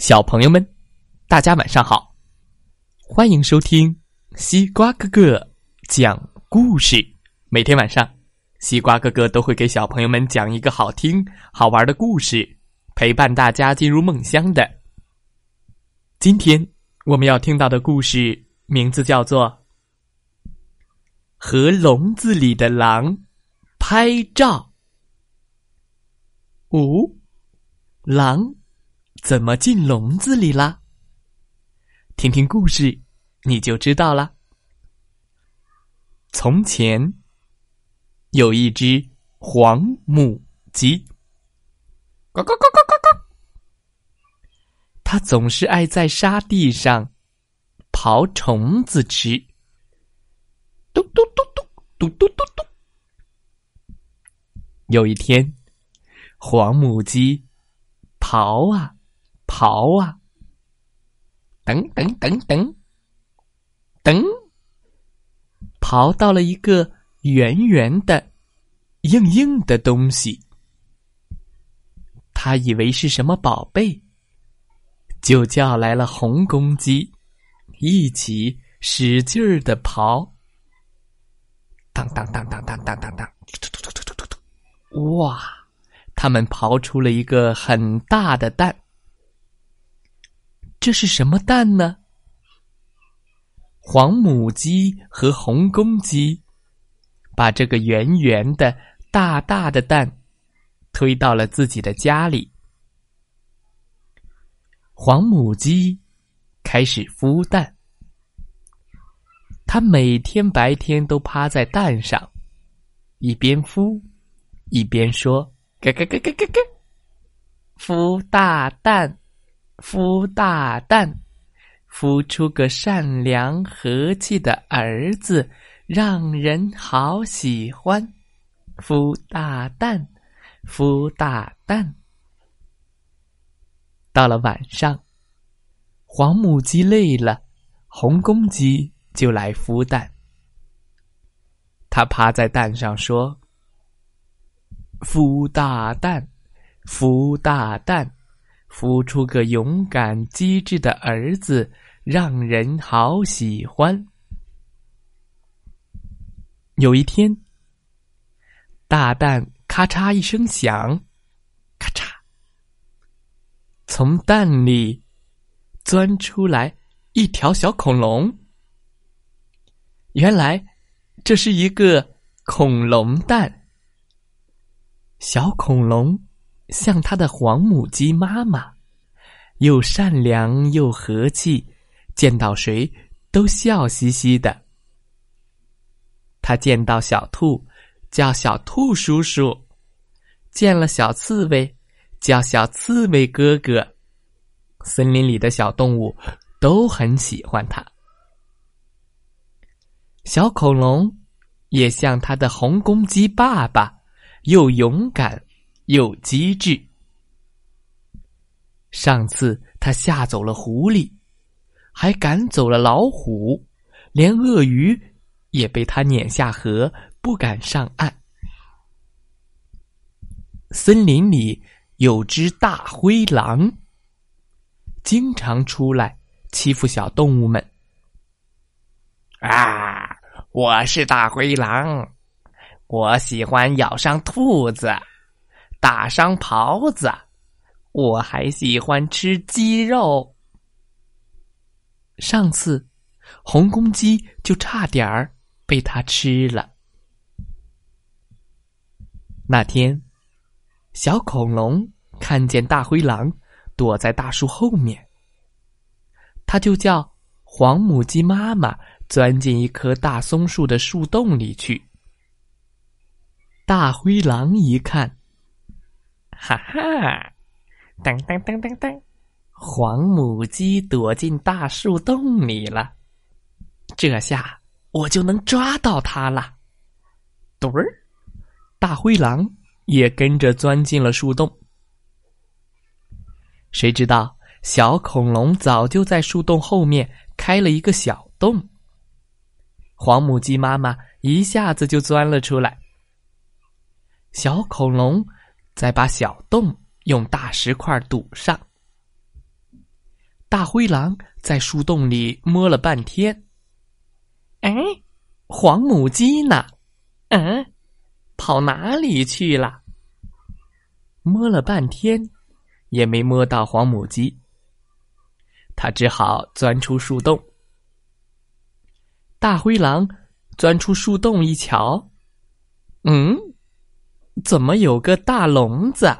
小朋友们，大家晚上好！欢迎收听西瓜哥哥讲故事。每天晚上，西瓜哥哥都会给小朋友们讲一个好听、好玩的故事，陪伴大家进入梦乡的。今天我们要听到的故事名字叫做《和笼子里的狼拍照》。哦，狼。怎么进笼子里啦？听听故事，你就知道了。从前有一只黄母鸡，呱呱呱呱呱呱，它总是爱在沙地上刨虫子吃。嘟嘟嘟嘟嘟嘟嘟嘟。有一天，黄母鸡刨啊。刨啊！等等等等等，刨到了一个圆圆的、硬硬的东西。他以为是什么宝贝，就叫来了红公鸡，一起使劲儿的刨。当当当当当当当当！突突突突突突突！哇！他们刨出了一个很大的蛋。这是什么蛋呢？黄母鸡和红公鸡把这个圆圆的、大大的蛋推到了自己的家里。黄母鸡开始孵蛋，它每天白天都趴在蛋上，一边孵一边说：“咯咯咯咯咯咯，孵大蛋。”孵大蛋，孵出个善良和气的儿子，让人好喜欢。孵大蛋，孵大蛋。到了晚上，黄母鸡累了，红公鸡就来孵蛋。它趴在蛋上说：“孵大蛋，孵大蛋。”孵出个勇敢机智的儿子，让人好喜欢。有一天，大蛋咔嚓一声响，咔嚓，从蛋里钻出来一条小恐龙。原来这是一个恐龙蛋，小恐龙。像他的黄母鸡妈妈，又善良又和气，见到谁都笑嘻嘻的。他见到小兔，叫小兔叔叔；见了小刺猬，叫小刺猬哥哥。森林里的小动物都很喜欢他。小恐龙也像他的红公鸡爸爸，又勇敢。又机智。上次他吓走了狐狸，还赶走了老虎，连鳄鱼也被他撵下河，不敢上岸。森林里有只大灰狼，经常出来欺负小动物们。啊，我是大灰狼，我喜欢咬伤兔子。打伤狍子，我还喜欢吃鸡肉。上次红公鸡就差点儿被他吃了。那天，小恐龙看见大灰狼躲在大树后面，他就叫黄母鸡妈妈钻进一棵大松树的树洞里去。大灰狼一看。哈哈，噔噔噔噔噔，黄母鸡躲进大树洞里了，这下我就能抓到它了。墩儿，大灰狼也跟着钻进了树洞。谁知道小恐龙早就在树洞后面开了一个小洞，黄母鸡妈妈一下子就钻了出来，小恐龙。再把小洞用大石块堵上，大灰狼在树洞里摸了半天。哎，黄母鸡呢？嗯，跑哪里去了？摸了半天，也没摸到黄母鸡。他只好钻出树洞。大灰狼钻出树洞一瞧，嗯，怎么有个大笼子？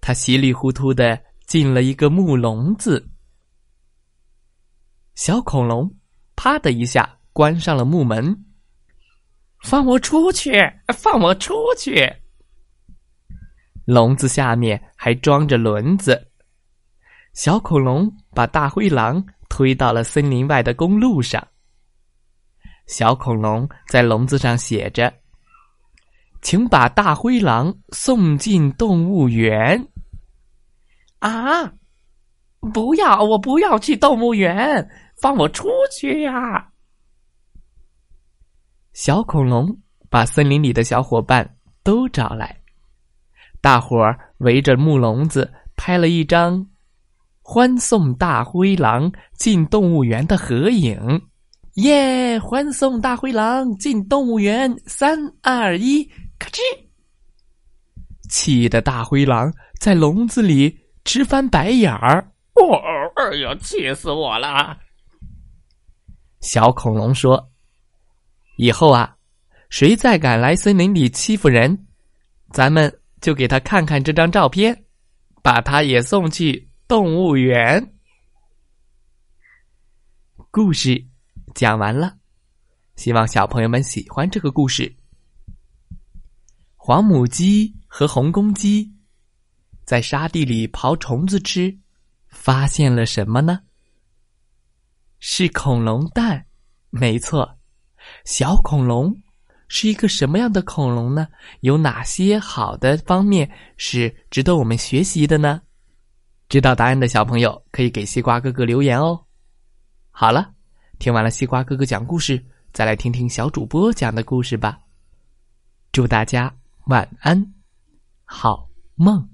他稀里糊涂的进了一个木笼子。小恐龙啪的一下关上了木门，放我出去！放我出去！笼子下面还装着轮子。小恐龙把大灰狼推到了森林外的公路上。小恐龙在笼子上写着：“请把大灰狼送进动物园。”啊！不要！我不要去动物园，放我出去呀！小恐龙把森林里的小伙伴都找来，大伙儿围着木笼子拍了一张。欢送大灰狼进动物园的合影，耶！欢送大灰狼进动物园，三二一，咔吱！气得大灰狼在笼子里直翻白眼儿。哦，哎呀，气死我了！小恐龙说：“以后啊，谁再敢来森林里欺负人，咱们就给他看看这张照片，把他也送去。”动物园故事讲完了，希望小朋友们喜欢这个故事。黄母鸡和红公鸡在沙地里刨虫子吃，发现了什么呢？是恐龙蛋，没错。小恐龙是一个什么样的恐龙呢？有哪些好的方面是值得我们学习的呢？知道答案的小朋友可以给西瓜哥哥留言哦。好了，听完了西瓜哥哥讲故事，再来听听小主播讲的故事吧。祝大家晚安，好梦。